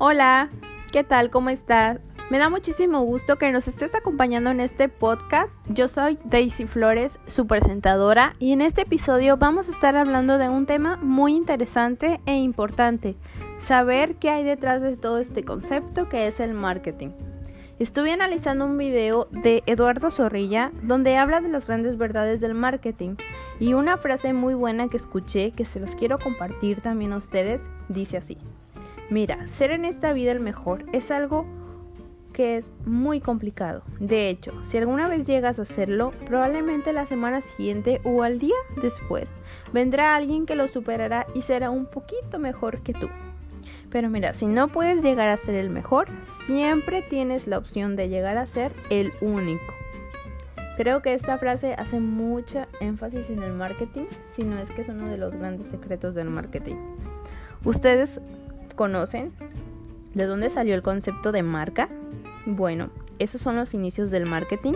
Hola, ¿qué tal? ¿Cómo estás? Me da muchísimo gusto que nos estés acompañando en este podcast. Yo soy Daisy Flores, su presentadora, y en este episodio vamos a estar hablando de un tema muy interesante e importante, saber qué hay detrás de todo este concepto que es el marketing. Estuve analizando un video de Eduardo Zorrilla donde habla de las grandes verdades del marketing y una frase muy buena que escuché que se los quiero compartir también a ustedes dice así. Mira, ser en esta vida el mejor es algo que es muy complicado. De hecho, si alguna vez llegas a hacerlo, probablemente la semana siguiente o al día después vendrá alguien que lo superará y será un poquito mejor que tú. Pero mira, si no puedes llegar a ser el mejor, siempre tienes la opción de llegar a ser el único. Creo que esta frase hace mucha énfasis en el marketing, si no es que es uno de los grandes secretos del marketing. Ustedes conocen de dónde salió el concepto de marca? Bueno, esos son los inicios del marketing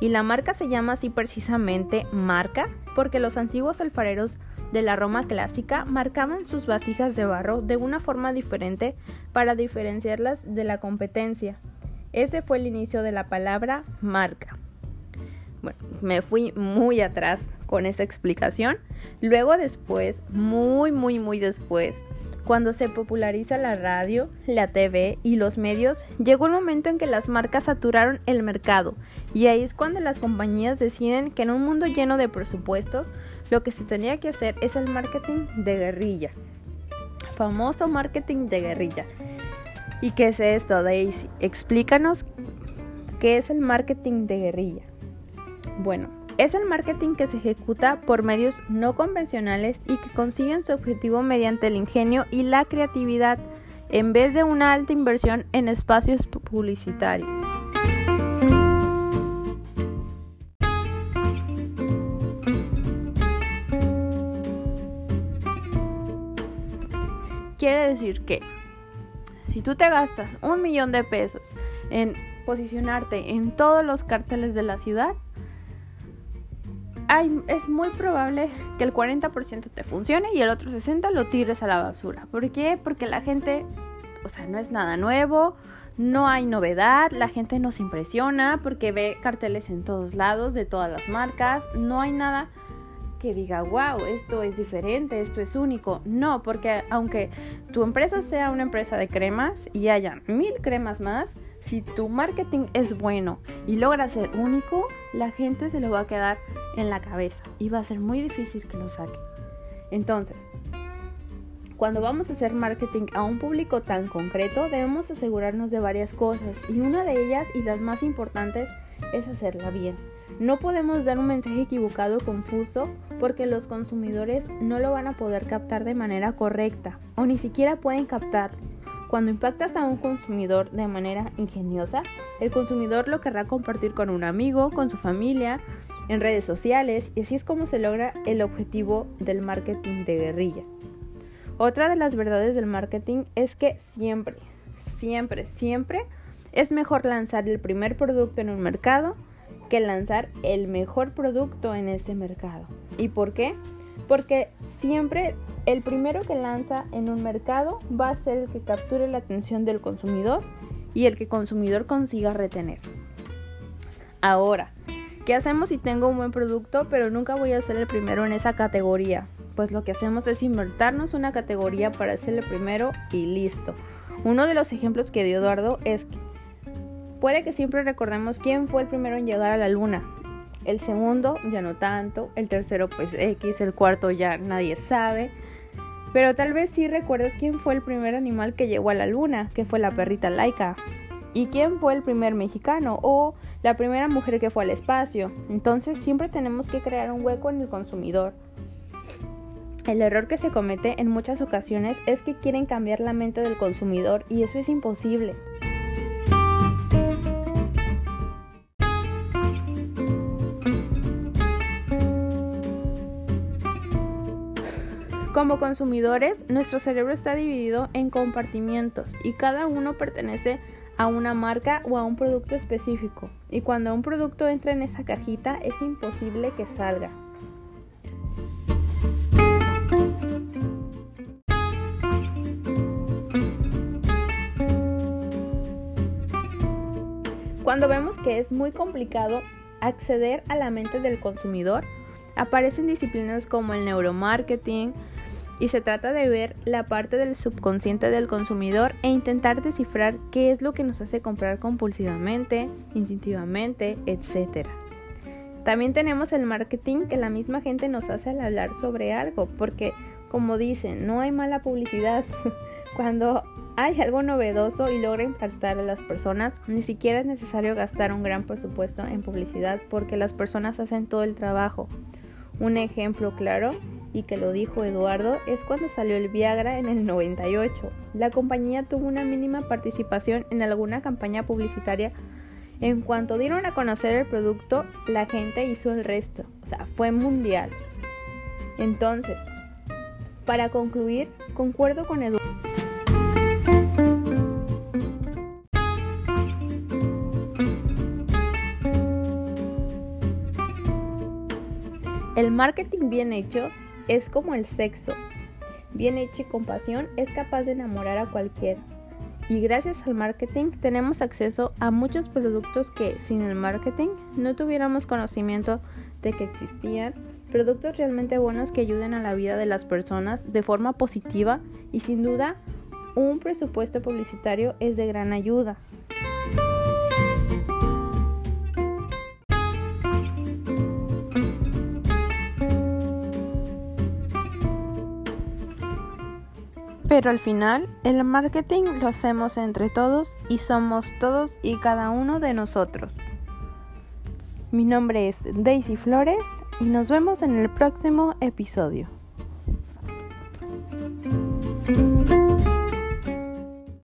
y la marca se llama así precisamente marca porque los antiguos alfareros de la Roma clásica marcaban sus vasijas de barro de una forma diferente para diferenciarlas de la competencia. Ese fue el inicio de la palabra marca. Bueno, me fui muy atrás con esa explicación. Luego después, muy, muy, muy después, cuando se populariza la radio, la TV y los medios, llegó el momento en que las marcas saturaron el mercado y ahí es cuando las compañías deciden que en un mundo lleno de presupuestos, lo que se tenía que hacer es el marketing de guerrilla. Famoso marketing de guerrilla. ¿Y qué es esto, Daisy? Explícanos qué es el marketing de guerrilla. Bueno, es el marketing que se ejecuta por medios no convencionales y que consiguen su objetivo mediante el ingenio y la creatividad en vez de una alta inversión en espacios publicitarios. Quiere decir que si tú te gastas un millón de pesos en posicionarte en todos los carteles de la ciudad, es muy probable que el 40% te funcione y el otro 60% lo tires a la basura. ¿Por qué? Porque la gente, o sea, no es nada nuevo, no hay novedad, la gente nos impresiona porque ve carteles en todos lados de todas las marcas, no hay nada que diga, wow, esto es diferente, esto es único. No, porque aunque tu empresa sea una empresa de cremas y haya mil cremas más, si tu marketing es bueno y logra ser único, la gente se lo va a quedar en la cabeza y va a ser muy difícil que lo saque. Entonces, cuando vamos a hacer marketing a un público tan concreto, debemos asegurarnos de varias cosas y una de ellas y las más importantes es hacerla bien. No podemos dar un mensaje equivocado o confuso porque los consumidores no lo van a poder captar de manera correcta o ni siquiera pueden captar cuando impactas a un consumidor de manera ingeniosa, el consumidor lo querrá compartir con un amigo, con su familia, en redes sociales y así es como se logra el objetivo del marketing de guerrilla. Otra de las verdades del marketing es que siempre, siempre, siempre es mejor lanzar el primer producto en un mercado que lanzar el mejor producto en ese mercado. ¿Y por qué? Porque siempre el primero que lanza en un mercado va a ser el que capture la atención del consumidor y el que el consumidor consiga retener. Ahora, ¿qué hacemos si tengo un buen producto pero nunca voy a ser el primero en esa categoría? Pues lo que hacemos es invertirnos una categoría para ser el primero y listo. Uno de los ejemplos que dio Eduardo es que puede que siempre recordemos quién fue el primero en llegar a la luna, el segundo ya no tanto, el tercero pues X, el cuarto ya nadie sabe. Pero tal vez sí recuerdes quién fue el primer animal que llegó a la luna, que fue la perrita laica. Y quién fue el primer mexicano o la primera mujer que fue al espacio. Entonces siempre tenemos que crear un hueco en el consumidor. El error que se comete en muchas ocasiones es que quieren cambiar la mente del consumidor y eso es imposible. Como consumidores, nuestro cerebro está dividido en compartimientos y cada uno pertenece a a una marca o a un producto específico. Y cuando un producto entra en esa cajita es imposible que salga. Cuando vemos que es muy complicado acceder a la mente del consumidor, aparecen disciplinas como el neuromarketing, y se trata de ver la parte del subconsciente del consumidor e intentar descifrar qué es lo que nos hace comprar compulsivamente, instintivamente, etc. También tenemos el marketing que la misma gente nos hace al hablar sobre algo, porque como dicen, no hay mala publicidad. Cuando hay algo novedoso y logra impactar a las personas, ni siquiera es necesario gastar un gran presupuesto en publicidad porque las personas hacen todo el trabajo. Un ejemplo claro, y que lo dijo Eduardo, es cuando salió el Viagra en el 98. La compañía tuvo una mínima participación en alguna campaña publicitaria. En cuanto dieron a conocer el producto, la gente hizo el resto. O sea, fue mundial. Entonces, para concluir, concuerdo con Eduardo. El marketing bien hecho es como el sexo. Bien hecho y con pasión es capaz de enamorar a cualquiera. Y gracias al marketing tenemos acceso a muchos productos que sin el marketing no tuviéramos conocimiento de que existían. Productos realmente buenos que ayuden a la vida de las personas de forma positiva y sin duda un presupuesto publicitario es de gran ayuda. Pero al final, el marketing lo hacemos entre todos y somos todos y cada uno de nosotros. Mi nombre es Daisy Flores y nos vemos en el próximo episodio.